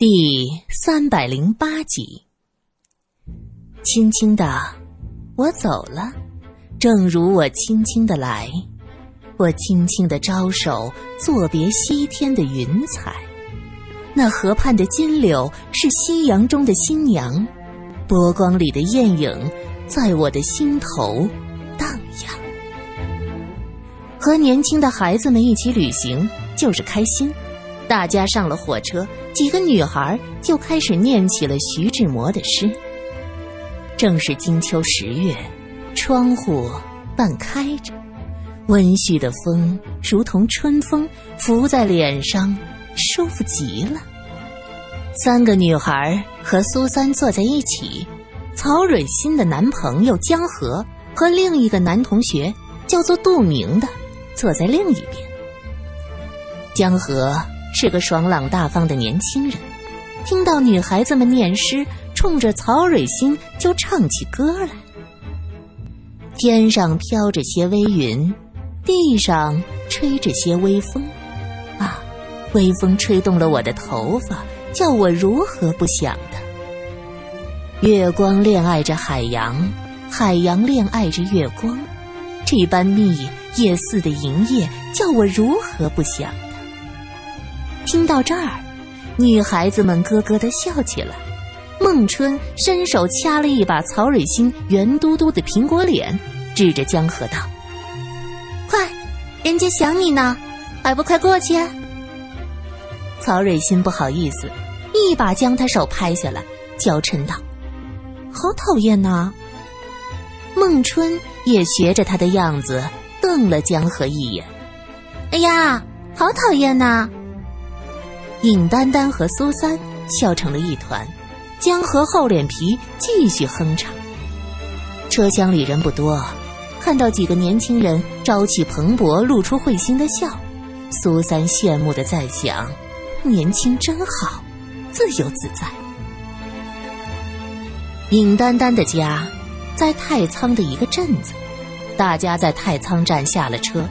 第三百零八集。轻轻的，我走了，正如我轻轻的来。我轻轻的招手，作别西天的云彩。那河畔的金柳是夕阳中的新娘，波光里的艳影，在我的心头荡漾。和年轻的孩子们一起旅行，就是开心。大家上了火车，几个女孩就开始念起了徐志摩的诗。正是金秋十月，窗户半开着，温煦的风如同春风，拂在脸上，舒服极了。三个女孩和苏三坐在一起，曹蕊欣的男朋友江河和另一个男同学叫做杜明的坐在另一边。江河。是个爽朗大方的年轻人，听到女孩子们念诗，冲着曹蕊欣就唱起歌来。天上飘着些微云，地上吹着些微风，啊，微风吹动了我的头发，叫我如何不想的？月光恋爱着海洋，海洋恋爱着月光，这般蜜夜似的营业，叫我如何不想？听到这儿，女孩子们咯咯的笑起来。孟春伸手掐了一把曹蕊心圆嘟嘟的苹果脸，指着江河道：“快，人家想你呢，还不快过去？”曹蕊心不好意思，一把将他手拍下来，娇嗔道：“好讨厌呐！”孟春也学着他的样子瞪了江河一眼：“哎呀，好讨厌呐！”尹丹丹和苏三笑成了一团，江河厚脸皮继续哼唱。车厢里人不多，看到几个年轻人朝气蓬勃、露出会心的笑，苏三羡慕的在想：年轻真好，自由自在。尹丹丹的家在太仓的一个镇子，大家在太仓站下了车。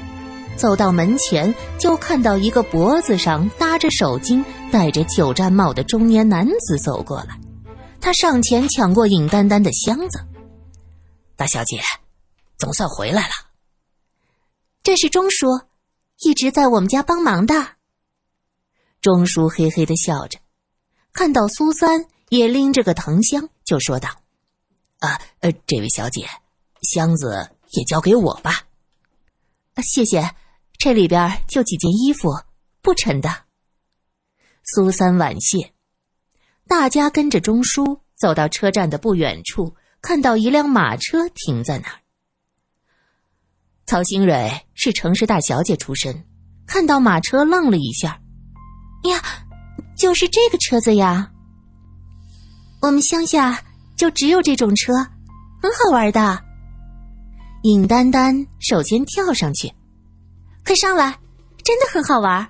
走到门前，就看到一个脖子上搭着手巾、戴着九毡帽的中年男子走过来。他上前抢过尹丹丹的箱子：“大小姐，总算回来了。”这是钟叔，一直在我们家帮忙的。钟叔嘿嘿的笑着，看到苏三也拎着个藤箱，就说道：“啊，呃，这位小姐，箱子也交给我吧。”啊谢谢。这里边就几件衣服，不沉的。苏三婉谢。大家跟着钟叔走到车站的不远处，看到一辆马车停在那儿。曹新蕊是城市大小姐出身，看到马车愣了一下。呀，就是这个车子呀！我们乡下就只有这种车，很好玩的。尹丹丹首先跳上去。快上来，真的很好玩。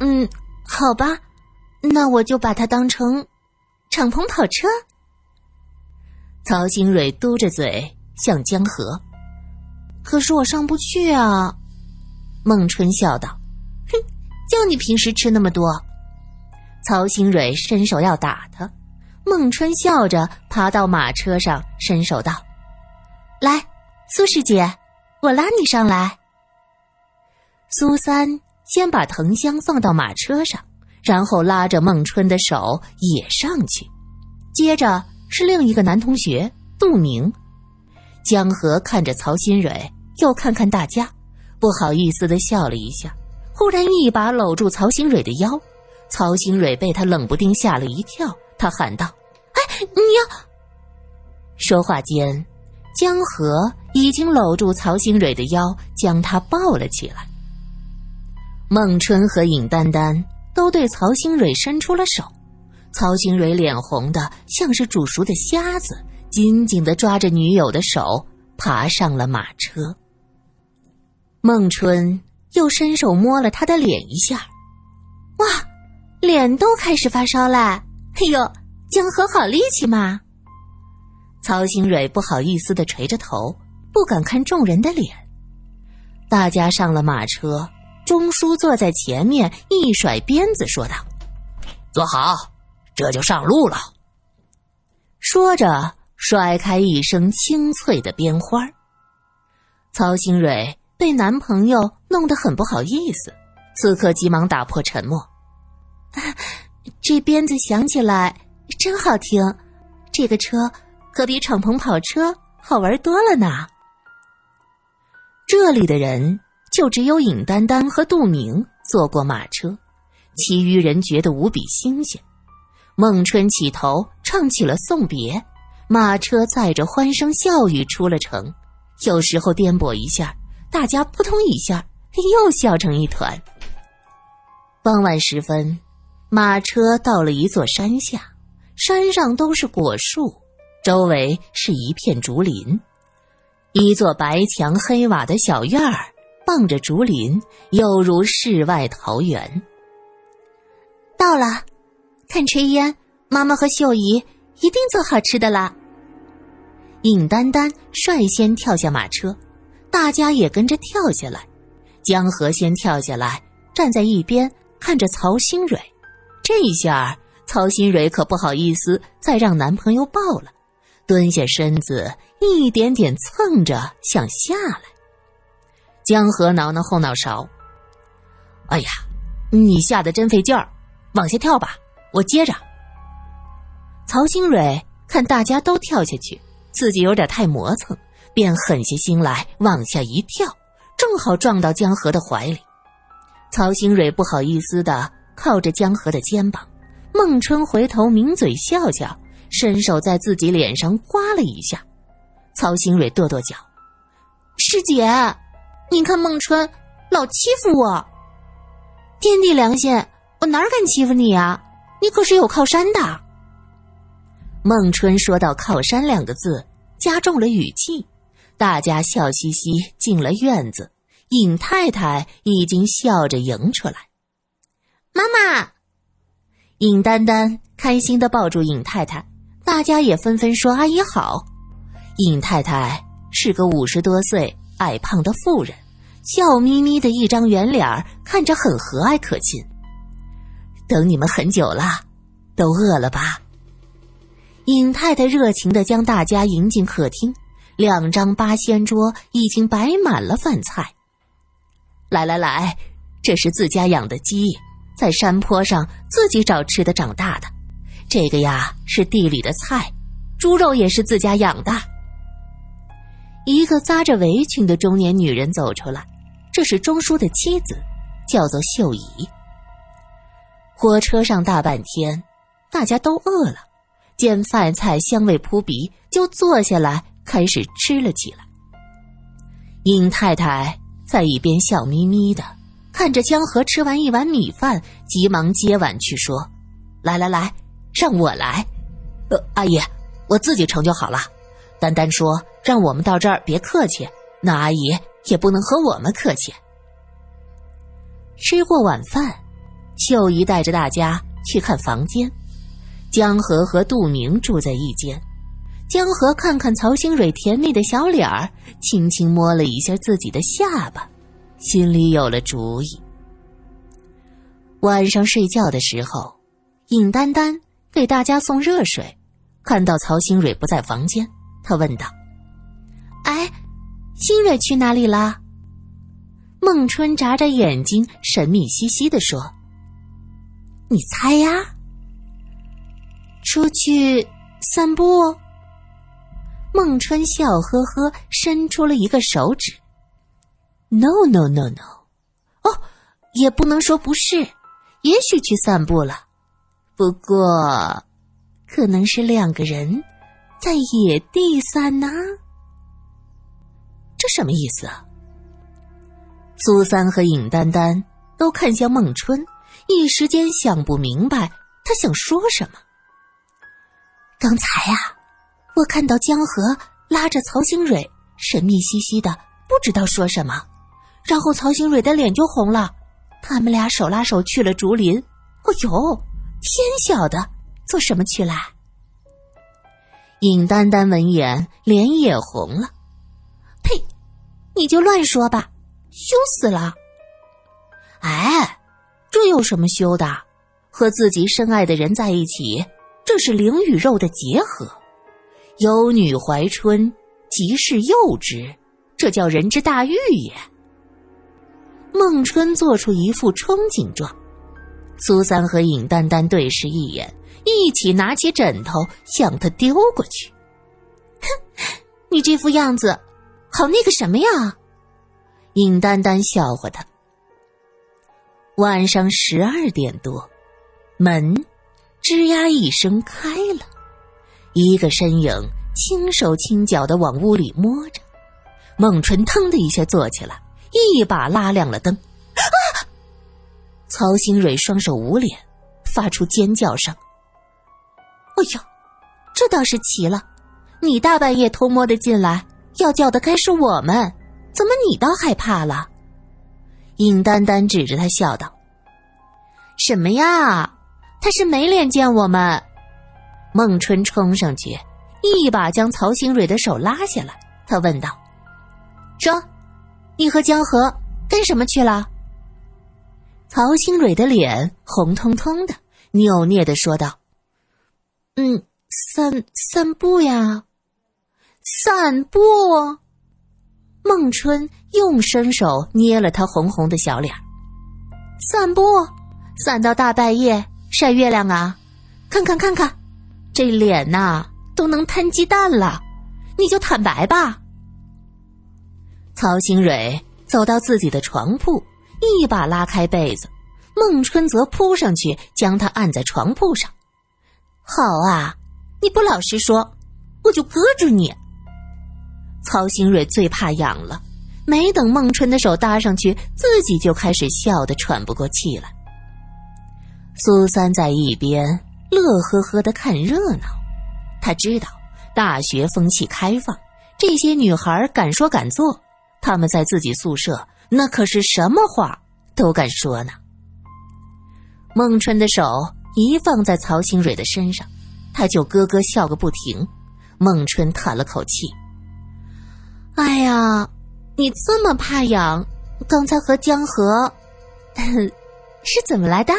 嗯，好吧，那我就把它当成敞篷跑车。曹新蕊嘟着嘴向江河，可是我上不去啊。孟春笑道：“哼，就你平时吃那么多。”曹新蕊伸手要打他，孟春笑着爬到马车上，伸手道：“来，苏师姐，我拉你上来。”苏三先把藤箱放到马车上，然后拉着孟春的手也上去。接着是另一个男同学杜明。江河看着曹新蕊，又看看大家，不好意思的笑了一下，忽然一把搂住曹新蕊的腰。曹新蕊被他冷不丁吓了一跳，他喊道：“哎，你要……”说话间，江河已经搂住曹新蕊的腰，将她抱了起来。孟春和尹丹丹都对曹兴蕊伸出了手，曹兴蕊脸红的像是煮熟的虾子，紧紧的抓着女友的手，爬上了马车。孟春又伸手摸了他的脸一下，哇，脸都开始发烧了。哎呦，江河好力气嘛！曹兴蕊不好意思的垂着头，不敢看众人的脸。大家上了马车。钟叔坐在前面，一甩鞭子说道：“坐好，这就上路了。说着，甩开一声清脆的鞭花。曹新蕊被男朋友弄得很不好意思，此刻急忙打破沉默：“这鞭子响起来真好听，这个车可比敞篷跑车好玩多了呢。”这里的人就只有尹丹丹和杜明坐过马车，其余人觉得无比新鲜。孟春起头唱起了送别，马车载着欢声笑语出了城。有时候颠簸一下，大家扑通一下又笑成一团。傍晚时分，马车到了一座山下，山上都是果树，周围是一片竹林。一座白墙黑瓦的小院儿，傍着竹林，犹如世外桃源。到了，看炊烟，妈妈和秀姨一定做好吃的啦。尹丹丹率先跳下马车，大家也跟着跳下来。江河先跳下来，站在一边看着曹新蕊。这一下曹新蕊可不好意思再让男朋友抱了，蹲下身子。一点点蹭着想下来，江河挠挠后脑勺。哎呀，你下的真费劲儿，往下跳吧，我接着。曹新蕊看大家都跳下去，自己有点太磨蹭，便狠下心来往下一跳，正好撞到江河的怀里。曹新蕊不好意思的靠着江河的肩膀，孟春回头抿嘴笑笑，伸手在自己脸上刮了一下。曹新蕊跺跺脚：“师姐，你看孟春老欺负我。天地良心，我哪敢欺负你啊？你可是有靠山的。”孟春说到“靠山”两个字，加重了语气。大家笑嘻嘻进了院子，尹太太已经笑着迎出来：“妈妈！”尹丹丹开心的抱住尹太太，大家也纷纷说：“阿姨好。”尹太太是个五十多岁、矮胖的妇人，笑眯眯的一张圆脸，看着很和蔼可亲。等你们很久了，都饿了吧？尹太太热情的将大家迎进客厅，两张八仙桌已经摆满了饭菜。来来来，这是自家养的鸡，在山坡上自己找吃的长大的。这个呀是地里的菜，猪肉也是自家养的。一个扎着围裙的中年女人走出来，这是钟叔的妻子，叫做秀姨。火车上大半天，大家都饿了，见饭菜香味扑鼻，就坐下来开始吃了起来。尹太太在一边笑眯眯的看着江河吃完一碗米饭，急忙接碗去说：“来来来，让我来，呃，阿姨，我自己盛就好了。”丹丹说：“让我们到这儿别客气，那阿姨也不能和我们客气。”吃过晚饭，秀姨带着大家去看房间。江河和杜明住在一间。江河看看曹兴蕊甜蜜的小脸儿，轻轻摸了一下自己的下巴，心里有了主意。晚上睡觉的时候，尹丹丹给大家送热水，看到曹兴蕊不在房间。他问道：“哎，新蕊去哪里了？”孟春眨眨眼睛，神秘兮兮的说：“你猜呀？出去散步。”孟春笑呵呵，伸出了一个手指。“No no no no，哦，也不能说不是，也许去散步了，不过，可能是两个人。”在野地散呢？这什么意思啊？苏三和尹丹丹都看向孟春，一时间想不明白他想说什么。刚才呀，我看到江河拉着曹兴蕊，神秘兮兮的，不知道说什么，然后曹兴蕊的脸就红了，他们俩手拉手去了竹林。哦呦，天晓得做什么去了？尹丹丹闻言，脸也红了。你就乱说吧，羞死了！哎，这有什么羞的？和自己深爱的人在一起，这是灵与肉的结合。有女怀春，即是幼之，这叫人之大欲也。孟春做出一副憧憬状，苏三和尹丹丹对视一眼，一起拿起枕头向他丢过去。哼，你这副样子，好那个什么呀？尹丹丹笑话他。晚上十二点多，门吱呀一声开了，一个身影轻手轻脚的往屋里摸着。孟春腾的一下坐起来，一把拉亮了灯。啊！曹新蕊双手捂脸，发出尖叫声。哎呦，这倒是奇了，你大半夜偷摸的进来，要叫的该是我们，怎么你倒害怕了？尹丹丹指着他笑道：“什么呀？他是没脸见我们。”孟春冲上去，一把将曹新蕊的手拉下来。他问道：“说，你和江河干什么去了？”曹新蕊的脸红彤彤的，扭捏的说道：“嗯，散散步呀，散步。”孟春用伸手捏了他红红的小脸散步，散到大半夜晒月亮啊！看看看看，这脸呐都能摊鸡蛋了，你就坦白吧。曹新蕊走到自己的床铺，一把拉开被子，孟春则扑上去将他按在床铺上。好啊，你不老实说，我就割住你。曹新蕊最怕痒了，没等孟春的手搭上去，自己就开始笑得喘不过气来。苏三在一边乐呵呵的看热闹，他知道大学风气开放，这些女孩敢说敢做，他们在自己宿舍那可是什么话都敢说呢。孟春的手一放在曹新蕊的身上，他就咯咯笑个不停。孟春叹了口气。哎呀，你这么怕痒，刚才和江河是怎么来的？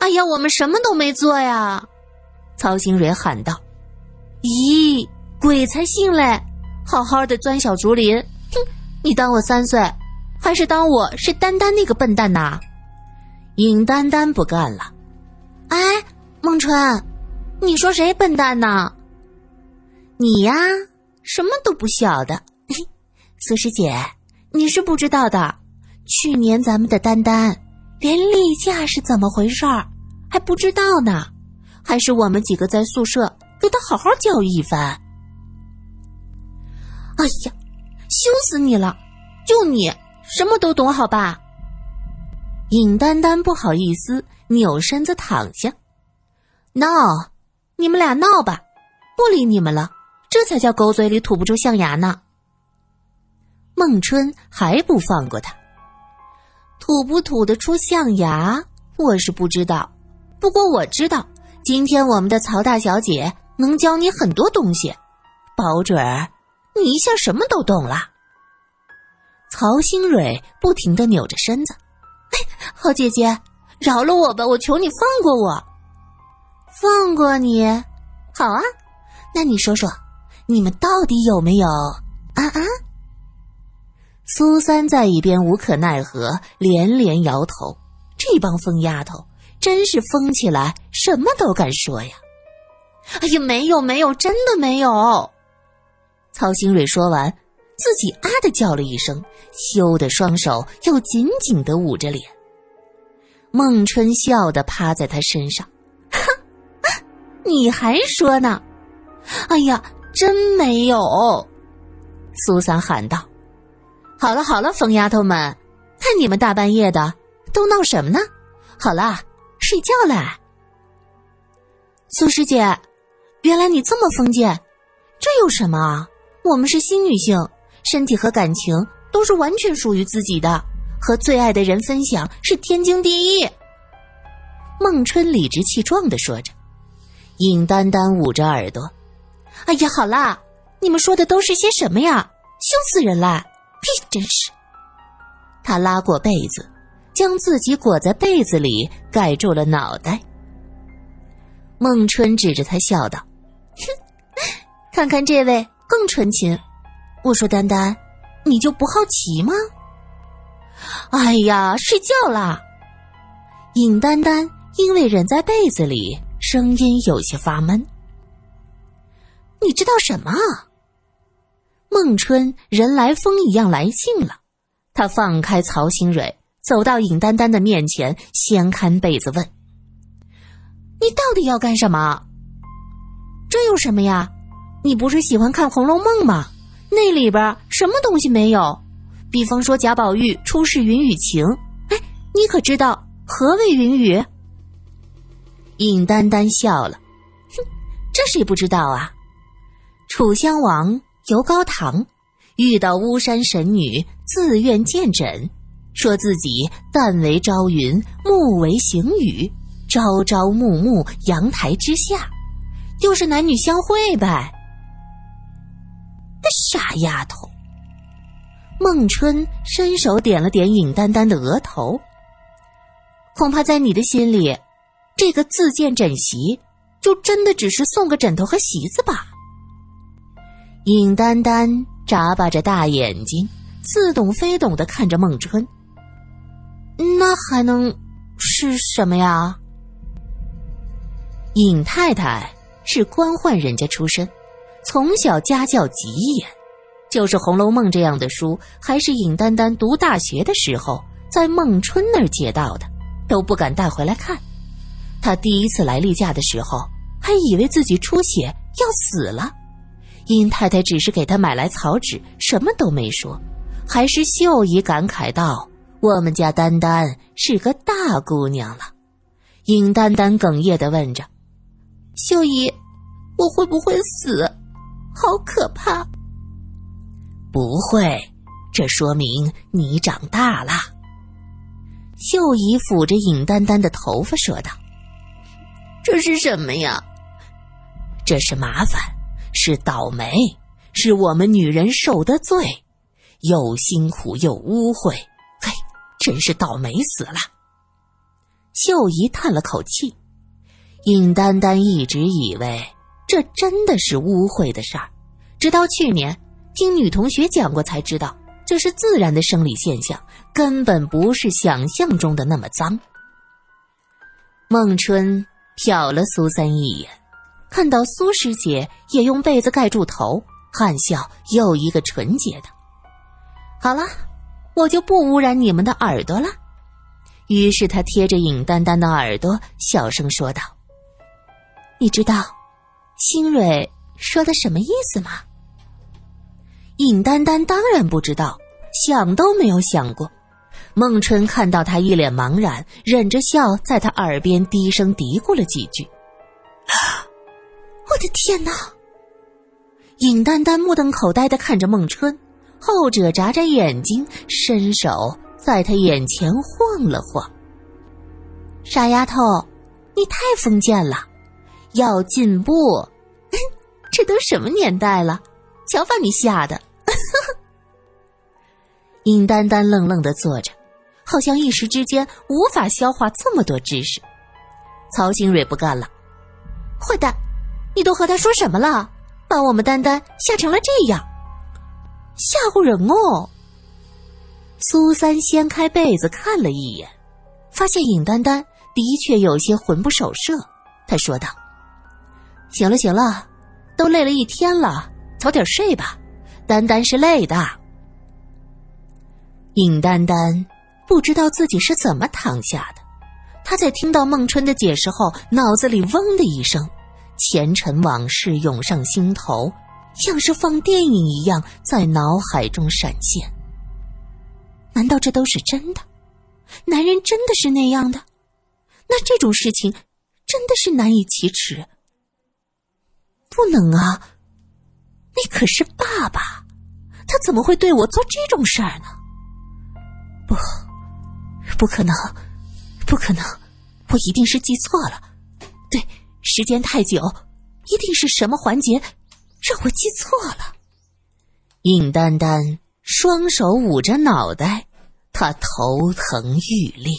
哎呀，我们什么都没做呀！曹新蕊喊道：“咦，鬼才信嘞！好好的钻小竹林，哼，你当我三岁，还是当我是丹丹那个笨蛋呐？”尹丹丹不干了：“哎，孟春，你说谁笨蛋呢？你呀。”什么都不晓得，苏师姐，你是不知道的。去年咱们的丹丹连例假是怎么回事儿还不知道呢，还是我们几个在宿舍给他好好教育一番。哎呀，羞死你了！就你什么都懂，好吧？尹丹丹不好意思，扭身子躺下。闹，你们俩闹吧，不理你们了。这才叫狗嘴里吐不出象牙呢。孟春还不放过他，吐不吐得出象牙，我是不知道。不过我知道，今天我们的曹大小姐能教你很多东西，保准儿你一下什么都懂了。曹新蕊不停的扭着身子，哎，好姐姐，饶了我吧，我求你放过我，放过你，好啊，那你说说。你们到底有没有啊啊？苏三在一边无可奈何，连连摇头。这帮疯丫头真是疯起来什么都敢说呀！哎呀，没有没有，真的没有。曹新蕊说完，自己啊的叫了一声，羞得双手又紧紧的捂着脸。孟春笑的趴在他身上，哼，你还说呢？哎呀！真没有，苏三喊道：“好了好了，疯丫头们，看你们大半夜的都闹什么呢？好了，睡觉啦。”苏师姐，原来你这么封建，这有什么？我们是新女性，身体和感情都是完全属于自己的，和最爱的人分享是天经地义。孟春理直气壮的说着，尹丹丹捂着耳朵。哎呀，好啦，你们说的都是些什么呀？羞死人了！呸，真是。他拉过被子，将自己裹在被子里，盖住了脑袋。孟春指着他笑道：“哼，看看这位更纯情。我说丹丹，你就不好奇吗？”哎呀，睡觉啦！尹丹丹因为忍在被子里，声音有些发闷。你知道什么？孟春人来疯一样来劲了，他放开曹新蕊。走到尹丹丹的面前，掀开被子问：“你到底要干什么？这有什么呀？你不是喜欢看《红楼梦》吗？那里边什么东西没有？比方说贾宝玉出世云雨情，哎，你可知道何为云雨？”尹丹丹笑了：“哼，这谁不知道啊？楚襄王游高堂，遇到巫山神女，自愿见诊。”说自己旦为朝云，暮为行雨，朝朝暮暮阳台之下，就是男女相会呗。傻丫头。孟春伸手点了点尹丹丹的额头，恐怕在你的心里，这个自荐枕席就真的只是送个枕头和席子吧？尹丹丹眨巴着大眼睛，似懂非懂的看着孟春。那还能是什么呀？尹太太是官宦人家出身，从小家教极严，就是《红楼梦》这样的书，还是尹丹丹读大学的时候在孟春那儿借到的，都不敢带回来看。她第一次来例假的时候，还以为自己出血要死了。尹太太只是给她买来草纸，什么都没说，还是秀姨感慨道。我们家丹丹是个大姑娘了，尹丹丹哽咽的问着：“秀姨，我会不会死？好可怕！”不会，这说明你长大了。秀姨抚着尹丹丹的头发说道：“这是什么呀？这是麻烦，是倒霉，是我们女人受的罪，又辛苦又污秽。”嘿真是倒霉死了。秀姨叹了口气，尹丹丹一直以为这真的是污秽的事儿，直到去年听女同学讲过才知道，这是自然的生理现象，根本不是想象中的那么脏。孟春瞟了苏三一眼，看到苏师姐也用被子盖住头，含笑又一个纯洁的。好了。我就不污染你们的耳朵了。于是他贴着尹丹丹的耳朵，小声说道：“你知道，新蕊说的什么意思吗？”尹丹丹当然不知道，想都没有想过。孟春看到他一脸茫然，忍着笑在他耳边低声嘀咕了几句：“我 天哪！”尹丹丹目瞪口呆的看着孟春。后者眨眨眼睛，伸手在他眼前晃了晃。傻丫头，你太封建了，要进步。这都什么年代了？瞧把你吓的！尹丹丹愣愣的坐着，好像一时之间无法消化这么多知识。曹新蕊不干了：“坏蛋，你都和他说什么了？把我们丹丹吓成了这样！”吓唬人哦！苏三掀开被子看了一眼，发现尹丹丹的确有些魂不守舍。他说道：“行了行了，都累了一天了，早点睡吧。丹丹是累的。”尹丹丹不知道自己是怎么躺下的。他在听到孟春的解释后，脑子里嗡的一声，前尘往事涌上心头。像是放电影一样在脑海中闪现。难道这都是真的？男人真的是那样的？那这种事情真的是难以启齿。不能啊！你可是爸爸，他怎么会对我做这种事儿呢？不，不可能，不可能！我一定是记错了。对，时间太久，一定是什么环节。让我记错了。尹丹丹双手捂着脑袋，她头疼欲裂。